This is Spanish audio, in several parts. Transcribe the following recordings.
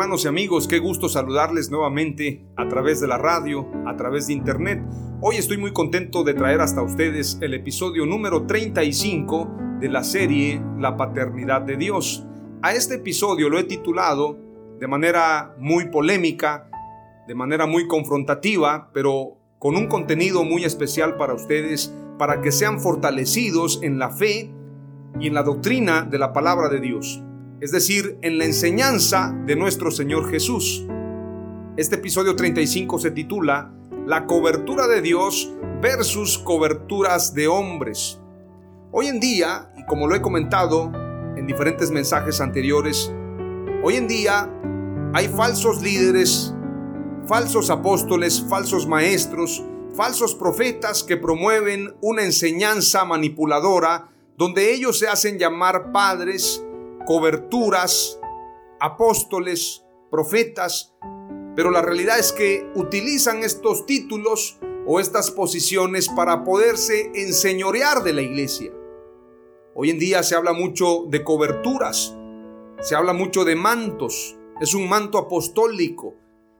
Hermanos y amigos, qué gusto saludarles nuevamente a través de la radio, a través de internet. Hoy estoy muy contento de traer hasta ustedes el episodio número 35 de la serie La Paternidad de Dios. A este episodio lo he titulado de manera muy polémica, de manera muy confrontativa, pero con un contenido muy especial para ustedes, para que sean fortalecidos en la fe y en la doctrina de la palabra de Dios es decir, en la enseñanza de nuestro Señor Jesús. Este episodio 35 se titula La cobertura de Dios versus coberturas de hombres. Hoy en día, y como lo he comentado en diferentes mensajes anteriores, hoy en día hay falsos líderes, falsos apóstoles, falsos maestros, falsos profetas que promueven una enseñanza manipuladora donde ellos se hacen llamar padres, coberturas, apóstoles, profetas, pero la realidad es que utilizan estos títulos o estas posiciones para poderse enseñorear de la iglesia. Hoy en día se habla mucho de coberturas, se habla mucho de mantos, es un manto apostólico,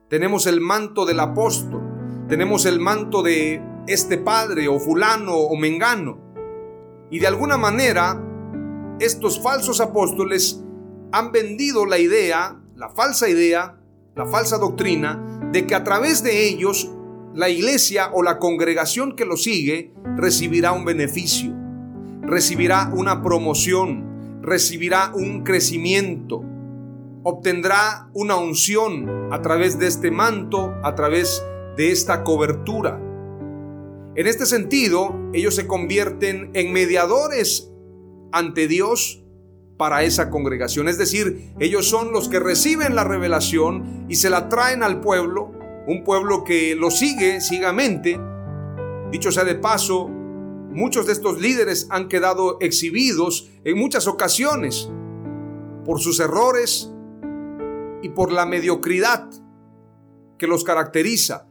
tenemos el manto del apóstol, tenemos el manto de este padre o fulano o mengano. Y de alguna manera estos falsos apóstoles han vendido la idea, la falsa idea, la falsa doctrina de que a través de ellos la iglesia o la congregación que lo sigue recibirá un beneficio, recibirá una promoción, recibirá un crecimiento, obtendrá una unción a través de este manto, a través de esta cobertura. En este sentido, ellos se convierten en mediadores ante Dios para esa congregación. Es decir, ellos son los que reciben la revelación y se la traen al pueblo, un pueblo que lo sigue ciegamente. Dicho sea de paso, muchos de estos líderes han quedado exhibidos en muchas ocasiones por sus errores y por la mediocridad que los caracteriza,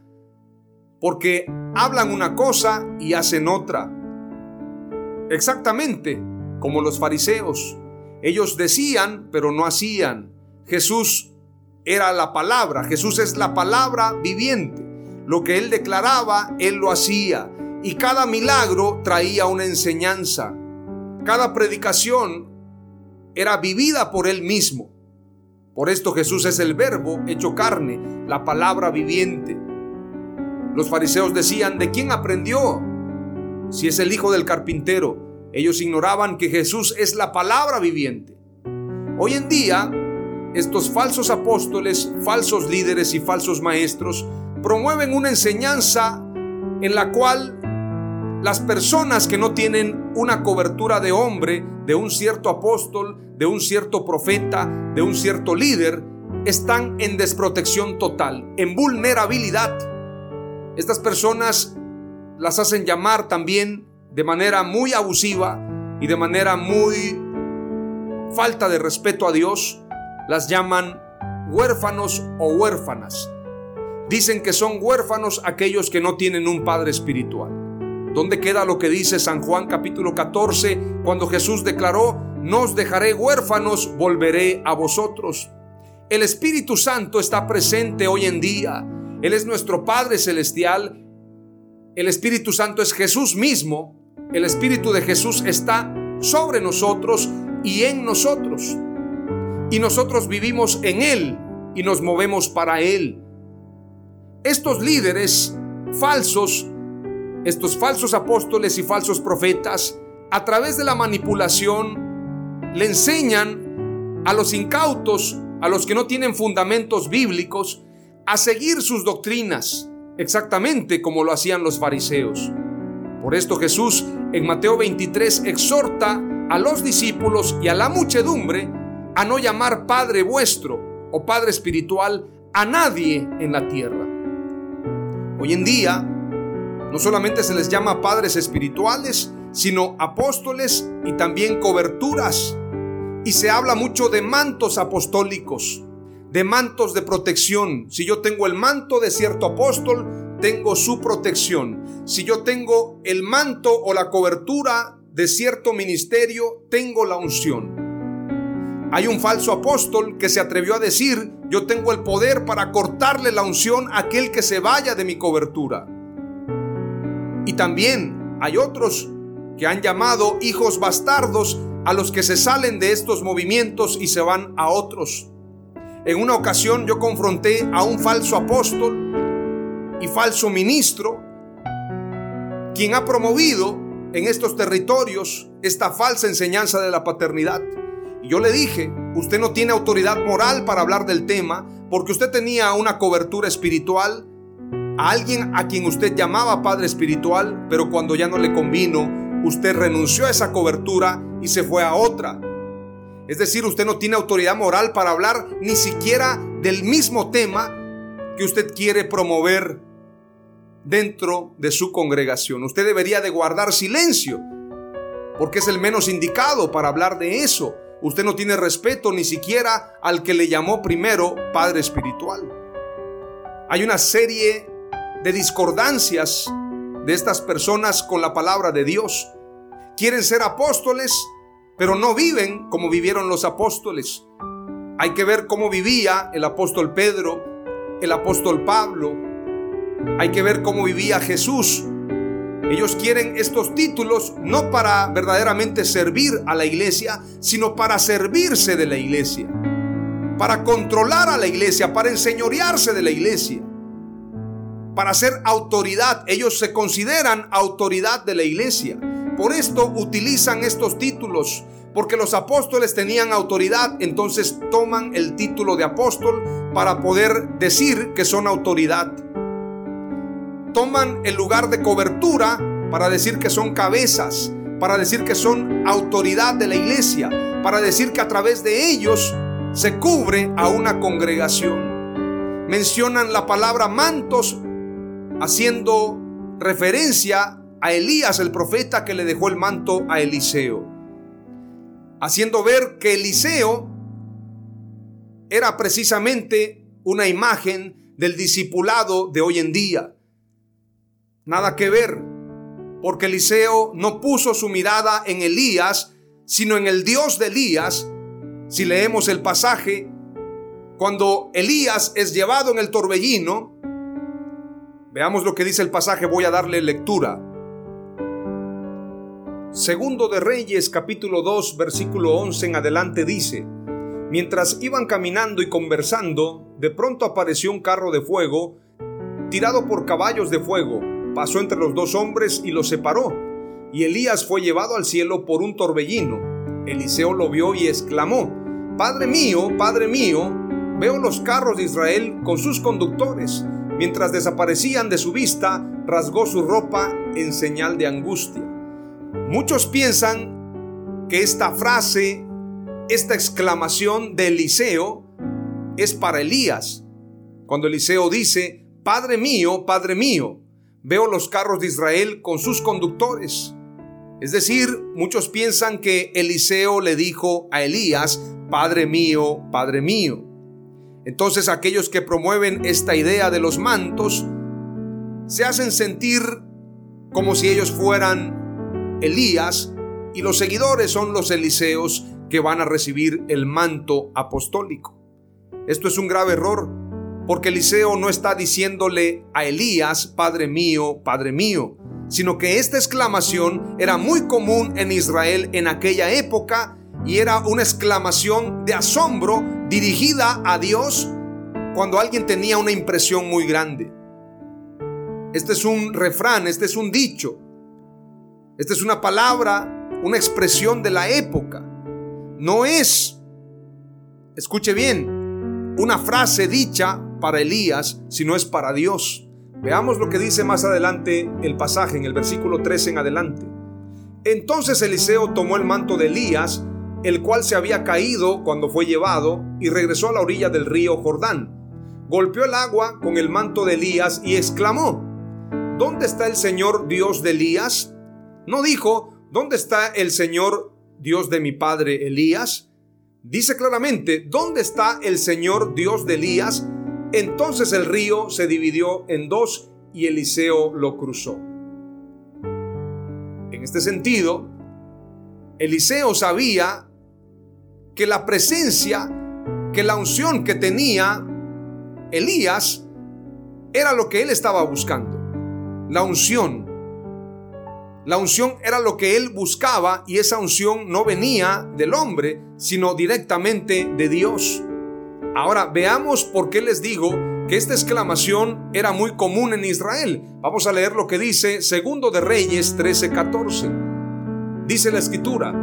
porque hablan una cosa y hacen otra. Exactamente como los fariseos. Ellos decían, pero no hacían. Jesús era la palabra, Jesús es la palabra viviente. Lo que él declaraba, él lo hacía. Y cada milagro traía una enseñanza. Cada predicación era vivida por él mismo. Por esto Jesús es el verbo hecho carne, la palabra viviente. Los fariseos decían, ¿de quién aprendió? Si es el hijo del carpintero. Ellos ignoraban que Jesús es la palabra viviente. Hoy en día, estos falsos apóstoles, falsos líderes y falsos maestros promueven una enseñanza en la cual las personas que no tienen una cobertura de hombre, de un cierto apóstol, de un cierto profeta, de un cierto líder, están en desprotección total, en vulnerabilidad. Estas personas las hacen llamar también de manera muy abusiva y de manera muy falta de respeto a Dios, las llaman huérfanos o huérfanas. Dicen que son huérfanos aquellos que no tienen un padre espiritual. ¿Dónde queda lo que dice San Juan capítulo 14 cuando Jesús declaró, no os dejaré huérfanos, volveré a vosotros? El Espíritu Santo está presente hoy en día. Él es nuestro Padre Celestial. El Espíritu Santo es Jesús mismo. El Espíritu de Jesús está sobre nosotros y en nosotros. Y nosotros vivimos en Él y nos movemos para Él. Estos líderes falsos, estos falsos apóstoles y falsos profetas, a través de la manipulación, le enseñan a los incautos, a los que no tienen fundamentos bíblicos, a seguir sus doctrinas, exactamente como lo hacían los fariseos. Por esto Jesús en Mateo 23 exhorta a los discípulos y a la muchedumbre a no llamar Padre vuestro o Padre espiritual a nadie en la tierra. Hoy en día no solamente se les llama padres espirituales, sino apóstoles y también coberturas. Y se habla mucho de mantos apostólicos, de mantos de protección. Si yo tengo el manto de cierto apóstol, tengo su protección. Si yo tengo el manto o la cobertura de cierto ministerio, tengo la unción. Hay un falso apóstol que se atrevió a decir, yo tengo el poder para cortarle la unción a aquel que se vaya de mi cobertura. Y también hay otros que han llamado hijos bastardos a los que se salen de estos movimientos y se van a otros. En una ocasión yo confronté a un falso apóstol y falso ministro, quien ha promovido en estos territorios esta falsa enseñanza de la paternidad. Y yo le dije, usted no tiene autoridad moral para hablar del tema porque usted tenía una cobertura espiritual, a alguien a quien usted llamaba Padre Espiritual, pero cuando ya no le convino, usted renunció a esa cobertura y se fue a otra. Es decir, usted no tiene autoridad moral para hablar ni siquiera del mismo tema que usted quiere promover dentro de su congregación. Usted debería de guardar silencio, porque es el menos indicado para hablar de eso. Usted no tiene respeto ni siquiera al que le llamó primero Padre Espiritual. Hay una serie de discordancias de estas personas con la palabra de Dios. Quieren ser apóstoles, pero no viven como vivieron los apóstoles. Hay que ver cómo vivía el apóstol Pedro, el apóstol Pablo. Hay que ver cómo vivía Jesús. Ellos quieren estos títulos no para verdaderamente servir a la iglesia, sino para servirse de la iglesia, para controlar a la iglesia, para enseñorearse de la iglesia para ser autoridad. Ellos se consideran autoridad de la iglesia. Por esto utilizan estos títulos. Porque los apóstoles tenían autoridad, entonces toman el título de apóstol para poder decir que son autoridad. Toman el lugar de cobertura para decir que son cabezas, para decir que son autoridad de la iglesia, para decir que a través de ellos se cubre a una congregación. Mencionan la palabra mantos haciendo referencia a Elías, el profeta que le dejó el manto a Eliseo, haciendo ver que Eliseo era precisamente una imagen del discipulado de hoy en día. Nada que ver, porque Eliseo no puso su mirada en Elías, sino en el Dios de Elías. Si leemos el pasaje, cuando Elías es llevado en el torbellino, Veamos lo que dice el pasaje, voy a darle lectura. Segundo de Reyes capítulo 2 versículo 11 en adelante dice, Mientras iban caminando y conversando, de pronto apareció un carro de fuego, tirado por caballos de fuego, pasó entre los dos hombres y los separó, y Elías fue llevado al cielo por un torbellino. Eliseo lo vio y exclamó, Padre mío, Padre mío, veo los carros de Israel con sus conductores Mientras desaparecían de su vista, rasgó su ropa en señal de angustia. Muchos piensan que esta frase, esta exclamación de Eliseo es para Elías. Cuando Eliseo dice, Padre mío, Padre mío, veo los carros de Israel con sus conductores. Es decir, muchos piensan que Eliseo le dijo a Elías, Padre mío, Padre mío. Entonces aquellos que promueven esta idea de los mantos se hacen sentir como si ellos fueran Elías y los seguidores son los Eliseos que van a recibir el manto apostólico. Esto es un grave error porque Eliseo no está diciéndole a Elías, Padre mío, Padre mío, sino que esta exclamación era muy común en Israel en aquella época y era una exclamación de asombro dirigida a Dios cuando alguien tenía una impresión muy grande. Este es un refrán, este es un dicho, esta es una palabra, una expresión de la época. No es, escuche bien, una frase dicha para Elías, sino es para Dios. Veamos lo que dice más adelante el pasaje, en el versículo 13 en adelante. Entonces Eliseo tomó el manto de Elías, el cual se había caído cuando fue llevado, y regresó a la orilla del río Jordán. Golpeó el agua con el manto de Elías y exclamó, ¿Dónde está el Señor Dios de Elías? No dijo, ¿dónde está el Señor Dios de mi padre Elías? Dice claramente, ¿dónde está el Señor Dios de Elías? Entonces el río se dividió en dos y Eliseo lo cruzó. En este sentido, Eliseo sabía que la presencia, que la unción que tenía Elías era lo que él estaba buscando. La unción. La unción era lo que él buscaba y esa unción no venía del hombre, sino directamente de Dios. Ahora veamos por qué les digo que esta exclamación era muy común en Israel. Vamos a leer lo que dice Segundo de Reyes 13:14. Dice la escritura: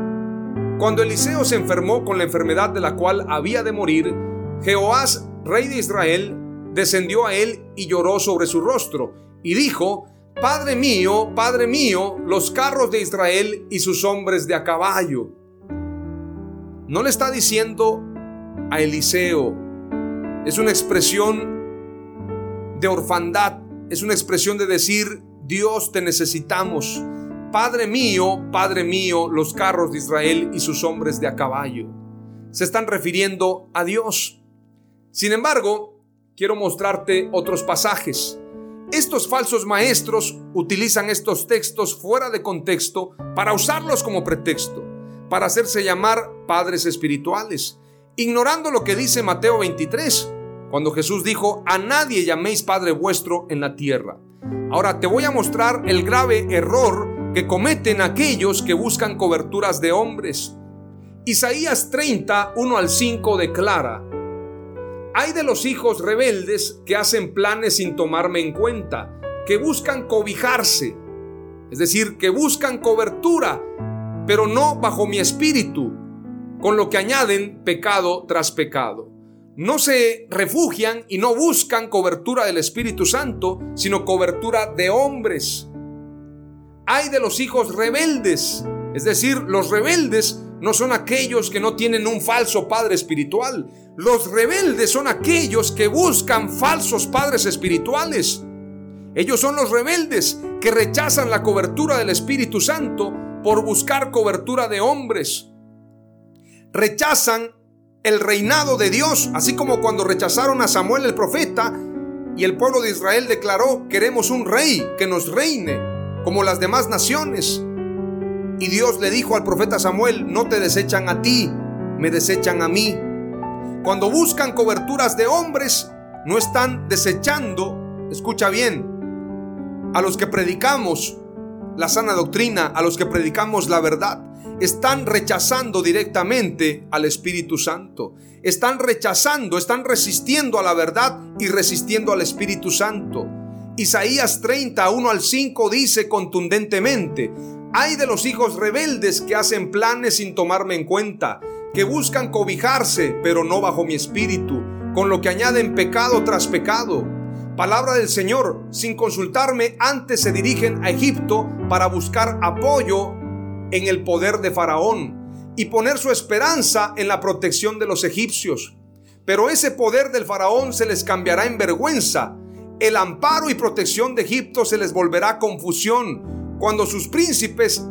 Cuando Eliseo se enfermó con la enfermedad de la cual había de morir, Jehoás, rey de Israel, descendió a él y lloró sobre su rostro y dijo: Padre mío, Padre mío, los carros de Israel y sus hombres de a caballo. No le está diciendo a Eliseo. Es una expresión de orfandad, es una expresión de decir, Dios te necesitamos. Padre mío, Padre mío, los carros de Israel y sus hombres de a caballo. Se están refiriendo a Dios. Sin embargo, quiero mostrarte otros pasajes. Estos falsos maestros utilizan estos textos fuera de contexto para usarlos como pretexto, para hacerse llamar padres espirituales ignorando lo que dice Mateo 23, cuando Jesús dijo, a nadie llaméis Padre vuestro en la tierra. Ahora te voy a mostrar el grave error que cometen aquellos que buscan coberturas de hombres. Isaías 30, 1 al 5 declara, hay de los hijos rebeldes que hacen planes sin tomarme en cuenta, que buscan cobijarse, es decir, que buscan cobertura, pero no bajo mi espíritu, con lo que añaden pecado tras pecado. No se refugian y no buscan cobertura del Espíritu Santo, sino cobertura de hombres. Hay de los hijos rebeldes, es decir, los rebeldes no son aquellos que no tienen un falso padre espiritual. Los rebeldes son aquellos que buscan falsos padres espirituales. Ellos son los rebeldes que rechazan la cobertura del Espíritu Santo por buscar cobertura de hombres rechazan el reinado de Dios, así como cuando rechazaron a Samuel el profeta y el pueblo de Israel declaró, queremos un rey que nos reine como las demás naciones. Y Dios le dijo al profeta Samuel, no te desechan a ti, me desechan a mí. Cuando buscan coberturas de hombres, no están desechando, escucha bien, a los que predicamos la sana doctrina, a los que predicamos la verdad están rechazando directamente al Espíritu Santo. Están rechazando, están resistiendo a la verdad y resistiendo al Espíritu Santo. Isaías 30, 1 al 5 dice contundentemente, hay de los hijos rebeldes que hacen planes sin tomarme en cuenta, que buscan cobijarse, pero no bajo mi espíritu, con lo que añaden pecado tras pecado. Palabra del Señor, sin consultarme, antes se dirigen a Egipto para buscar apoyo en el poder de Faraón y poner su esperanza en la protección de los egipcios. Pero ese poder del Faraón se les cambiará en vergüenza. El amparo y protección de Egipto se les volverá confusión cuando sus príncipes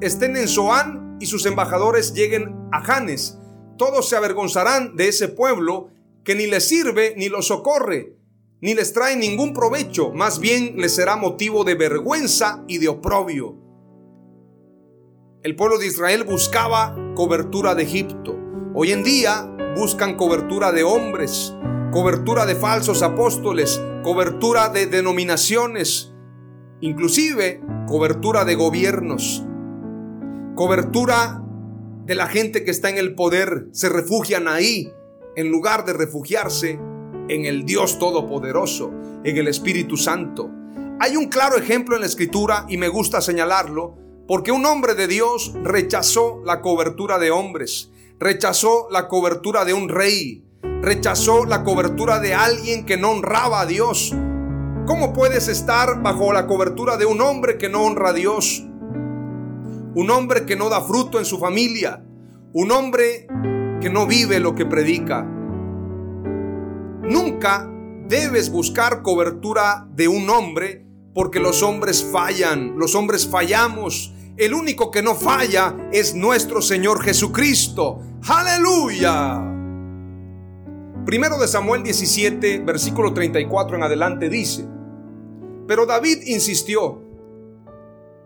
estén en Zoán y sus embajadores lleguen a Janes. Todos se avergonzarán de ese pueblo que ni les sirve ni los socorre, ni les trae ningún provecho, más bien les será motivo de vergüenza y de oprobio. El pueblo de Israel buscaba cobertura de Egipto. Hoy en día buscan cobertura de hombres, cobertura de falsos apóstoles, cobertura de denominaciones, inclusive cobertura de gobiernos, cobertura de la gente que está en el poder. Se refugian ahí en lugar de refugiarse en el Dios Todopoderoso, en el Espíritu Santo. Hay un claro ejemplo en la Escritura y me gusta señalarlo porque un hombre de Dios rechazó la cobertura de hombres, rechazó la cobertura de un rey, rechazó la cobertura de alguien que no honraba a Dios. ¿Cómo puedes estar bajo la cobertura de un hombre que no honra a Dios? Un hombre que no da fruto en su familia, un hombre que no vive lo que predica. Nunca debes buscar cobertura de un hombre porque los hombres fallan, los hombres fallamos. El único que no falla es nuestro Señor Jesucristo. Aleluya. Primero de Samuel 17, versículo 34 en adelante dice, pero David insistió,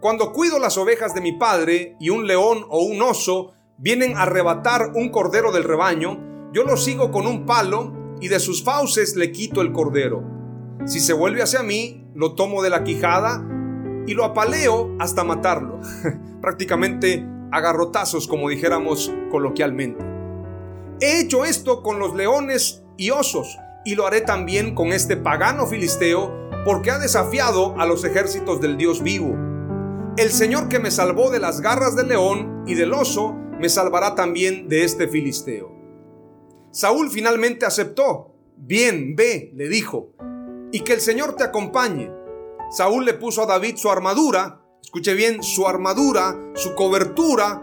cuando cuido las ovejas de mi padre y un león o un oso vienen a arrebatar un cordero del rebaño, yo lo sigo con un palo y de sus fauces le quito el cordero. Si se vuelve hacia mí, lo tomo de la quijada y lo apaleo hasta matarlo. Prácticamente agarrotazos, como dijéramos coloquialmente. He hecho esto con los leones y osos y lo haré también con este pagano filisteo porque ha desafiado a los ejércitos del Dios vivo. El Señor que me salvó de las garras del león y del oso, me salvará también de este filisteo. Saúl finalmente aceptó. Bien, ve, le dijo, y que el Señor te acompañe. Saúl le puso a David su armadura, escuche bien, su armadura, su cobertura,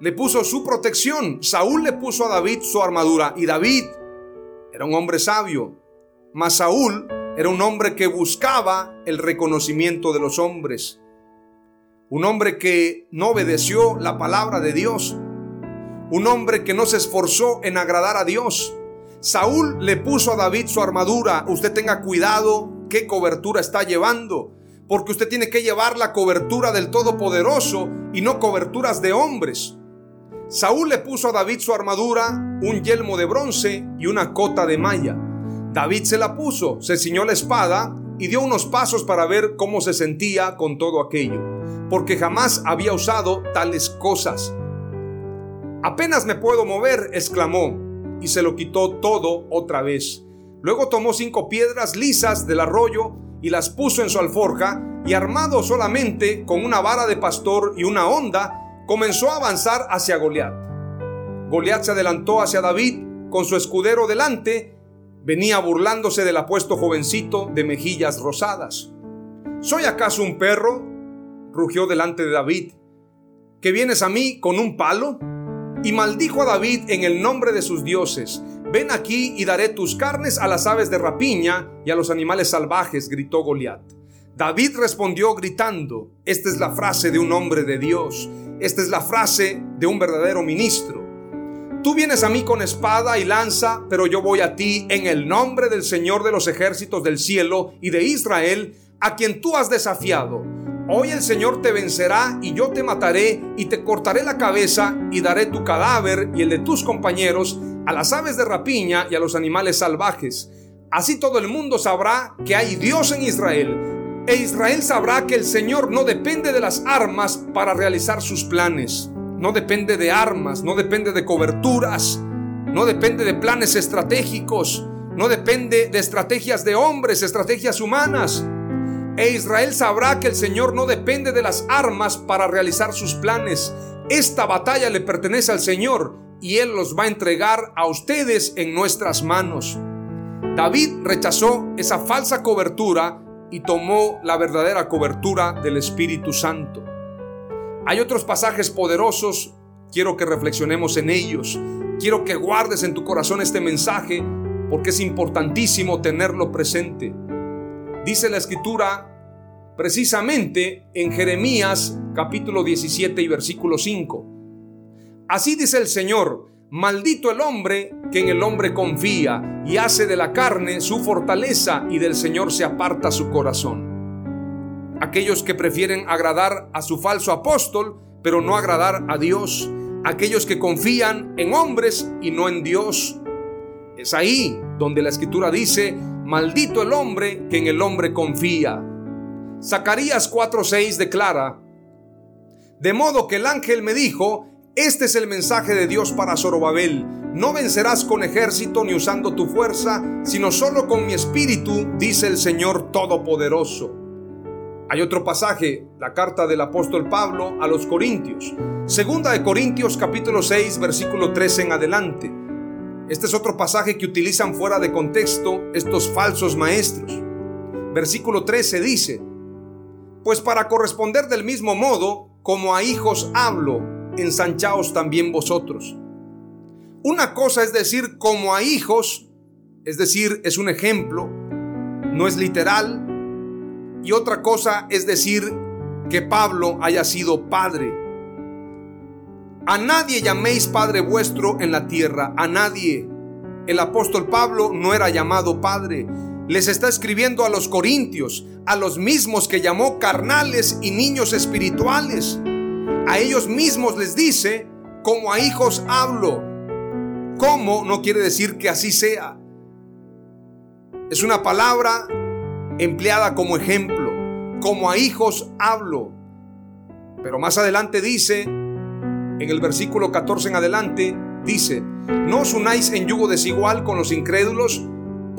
le puso su protección. Saúl le puso a David su armadura y David era un hombre sabio, mas Saúl era un hombre que buscaba el reconocimiento de los hombres. Un hombre que no obedeció la palabra de Dios un hombre que no se esforzó en agradar a Dios. Saúl le puso a David su armadura. Usted tenga cuidado qué cobertura está llevando, porque usted tiene que llevar la cobertura del Todopoderoso y no coberturas de hombres. Saúl le puso a David su armadura, un yelmo de bronce y una cota de malla. David se la puso, se ciñó la espada y dio unos pasos para ver cómo se sentía con todo aquello, porque jamás había usado tales cosas. Apenas me puedo mover, exclamó, y se lo quitó todo otra vez. Luego tomó cinco piedras lisas del arroyo y las puso en su alforja, y armado solamente con una vara de pastor y una honda, comenzó a avanzar hacia Goliat. Goliat se adelantó hacia David con su escudero delante, venía burlándose del apuesto jovencito de mejillas rosadas. ¿Soy acaso un perro? rugió delante de David. ¿Que vienes a mí con un palo? y maldijo a David en el nombre de sus dioses. Ven aquí y daré tus carnes a las aves de rapiña y a los animales salvajes, gritó Goliat. David respondió gritando, esta es la frase de un hombre de Dios, esta es la frase de un verdadero ministro. Tú vienes a mí con espada y lanza, pero yo voy a ti en el nombre del Señor de los ejércitos del cielo y de Israel, a quien tú has desafiado. Hoy el Señor te vencerá y yo te mataré y te cortaré la cabeza y daré tu cadáver y el de tus compañeros a las aves de rapiña y a los animales salvajes. Así todo el mundo sabrá que hay Dios en Israel. E Israel sabrá que el Señor no depende de las armas para realizar sus planes. No depende de armas, no depende de coberturas, no depende de planes estratégicos, no depende de estrategias de hombres, estrategias humanas. E Israel sabrá que el Señor no depende de las armas para realizar sus planes. Esta batalla le pertenece al Señor y Él los va a entregar a ustedes en nuestras manos. David rechazó esa falsa cobertura y tomó la verdadera cobertura del Espíritu Santo. Hay otros pasajes poderosos, quiero que reflexionemos en ellos. Quiero que guardes en tu corazón este mensaje porque es importantísimo tenerlo presente. Dice la escritura precisamente en Jeremías capítulo 17 y versículo 5. Así dice el Señor, maldito el hombre que en el hombre confía y hace de la carne su fortaleza y del Señor se aparta su corazón. Aquellos que prefieren agradar a su falso apóstol, pero no agradar a Dios. aquellos que confían en hombres y no en Dios. Es ahí donde la escritura dice, maldito el hombre que en el hombre confía. Zacarías 4:6 declara, de modo que el ángel me dijo, este es el mensaje de Dios para Zorobabel, no vencerás con ejército ni usando tu fuerza, sino solo con mi espíritu, dice el Señor Todopoderoso. Hay otro pasaje, la carta del apóstol Pablo a los Corintios. Segunda de Corintios capítulo 6 versículo 13 en adelante. Este es otro pasaje que utilizan fuera de contexto estos falsos maestros. Versículo 13 dice, pues para corresponder del mismo modo, como a hijos hablo, ensanchaos también vosotros. Una cosa es decir como a hijos, es decir, es un ejemplo, no es literal. Y otra cosa es decir que Pablo haya sido padre. A nadie llaméis padre vuestro en la tierra, a nadie. El apóstol Pablo no era llamado padre, les está escribiendo a los corintios, a los mismos que llamó carnales y niños espirituales. A ellos mismos les dice, como a hijos hablo. ¿Cómo? No quiere decir que así sea. Es una palabra empleada como ejemplo. Como a hijos hablo. Pero más adelante dice, en el versículo 14 en adelante, dice, no os unáis en yugo desigual con los incrédulos,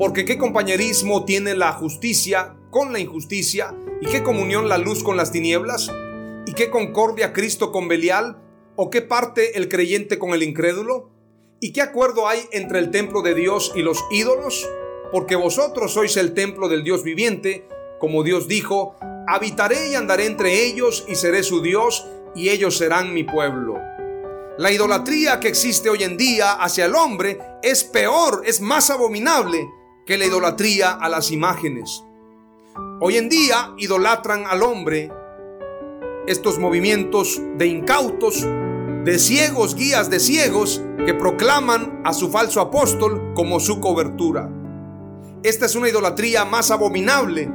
porque qué compañerismo tiene la justicia con la injusticia, y qué comunión la luz con las tinieblas, y qué concordia Cristo con Belial, o qué parte el creyente con el incrédulo, y qué acuerdo hay entre el templo de Dios y los ídolos, porque vosotros sois el templo del Dios viviente, como Dios dijo, habitaré y andaré entre ellos y seré su Dios, y ellos serán mi pueblo. La idolatría que existe hoy en día hacia el hombre es peor, es más abominable que la idolatría a las imágenes. Hoy en día idolatran al hombre estos movimientos de incautos, de ciegos, guías de ciegos, que proclaman a su falso apóstol como su cobertura. Esta es una idolatría más abominable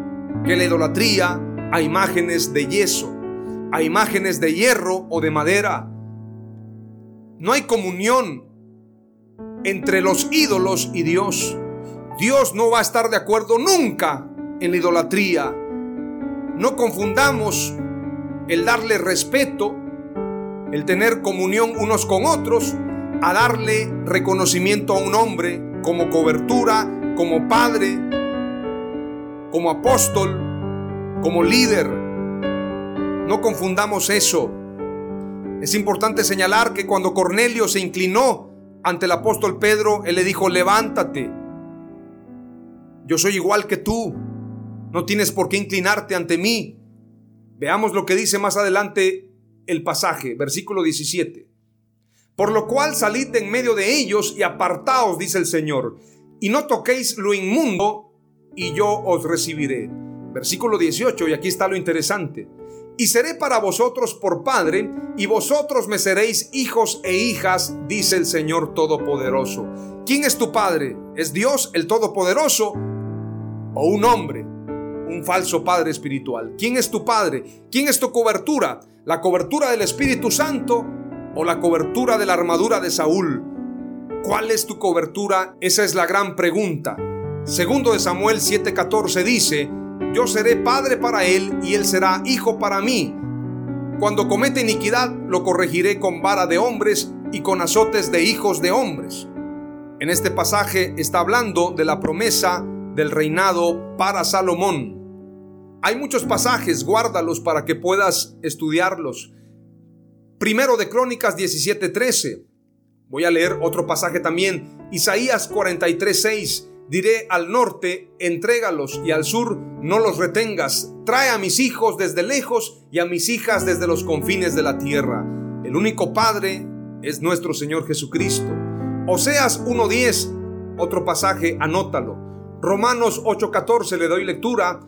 que la idolatría a imágenes de yeso, a imágenes de hierro o de madera. No hay comunión entre los ídolos y Dios. Dios no va a estar de acuerdo nunca en la idolatría. No confundamos el darle respeto, el tener comunión unos con otros, a darle reconocimiento a un hombre como cobertura, como padre, como apóstol, como líder. No confundamos eso. Es importante señalar que cuando Cornelio se inclinó ante el apóstol Pedro, él le dijo, levántate yo soy igual que tú. No tienes por qué inclinarte ante mí. Veamos lo que dice más adelante el pasaje, versículo 17. Por lo cual salid en medio de ellos y apartaos, dice el Señor, y no toquéis lo inmundo, y yo os recibiré. Versículo 18, y aquí está lo interesante. Y seré para vosotros por Padre, y vosotros me seréis hijos e hijas, dice el Señor Todopoderoso. ¿Quién es tu Padre? ¿Es Dios el Todopoderoso? O un hombre, un falso padre espiritual. ¿Quién es tu padre? ¿Quién es tu cobertura? ¿La cobertura del Espíritu Santo o la cobertura de la armadura de Saúl? ¿Cuál es tu cobertura? Esa es la gran pregunta. Segundo de Samuel 7:14 dice, yo seré padre para él y él será hijo para mí. Cuando comete iniquidad, lo corregiré con vara de hombres y con azotes de hijos de hombres. En este pasaje está hablando de la promesa del reinado para Salomón. Hay muchos pasajes, guárdalos para que puedas estudiarlos. Primero de Crónicas 17:13. Voy a leer otro pasaje también. Isaías 43:6. Diré al norte, entrégalos, y al sur, no los retengas. Trae a mis hijos desde lejos y a mis hijas desde los confines de la tierra. El único Padre es nuestro Señor Jesucristo. Oseas 1:10, otro pasaje, anótalo. Romanos 8:14 le doy lectura,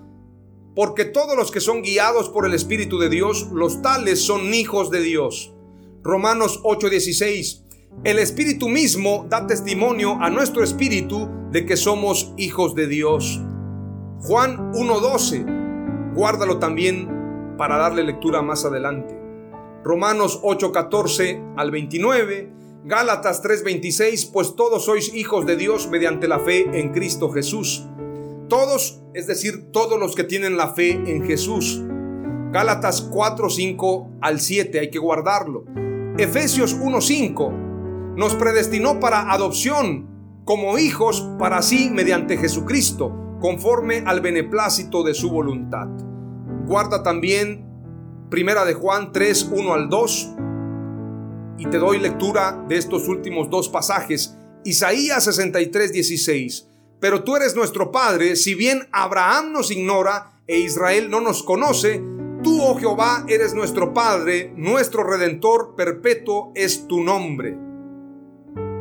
porque todos los que son guiados por el Espíritu de Dios, los tales son hijos de Dios. Romanos 8:16, el Espíritu mismo da testimonio a nuestro Espíritu de que somos hijos de Dios. Juan 1:12, guárdalo también para darle lectura más adelante. Romanos 8:14 al 29, Gálatas 3:26, pues todos sois hijos de Dios mediante la fe en Cristo Jesús. Todos, es decir, todos los que tienen la fe en Jesús. Gálatas 4:5 al 7, hay que guardarlo. Efesios 1:5 nos predestinó para adopción como hijos para sí mediante Jesucristo, conforme al beneplácito de su voluntad. Guarda también Primera de Juan 3, 1 al 2. Y te doy lectura de estos últimos dos pasajes. Isaías 63, 16. Pero tú eres nuestro Padre, si bien Abraham nos ignora e Israel no nos conoce, tú, oh Jehová, eres nuestro Padre, nuestro Redentor perpetuo es tu nombre.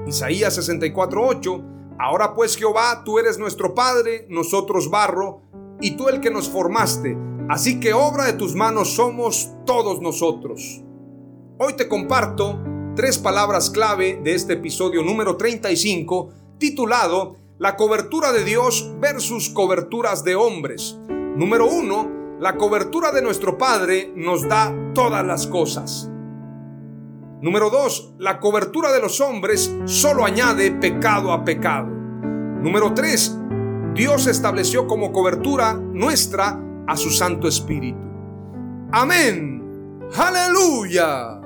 Isaías 64, 8. Ahora pues Jehová, tú eres nuestro Padre, nosotros barro, y tú el que nos formaste Así que obra de tus manos somos todos nosotros. Hoy te comparto tres palabras clave de este episodio número 35 titulado La cobertura de Dios versus coberturas de hombres. Número uno, la cobertura de nuestro Padre nos da todas las cosas. Número dos, la cobertura de los hombres solo añade pecado a pecado. Número tres, Dios estableció como cobertura nuestra a su Santo Espíritu. Amén. Aleluya.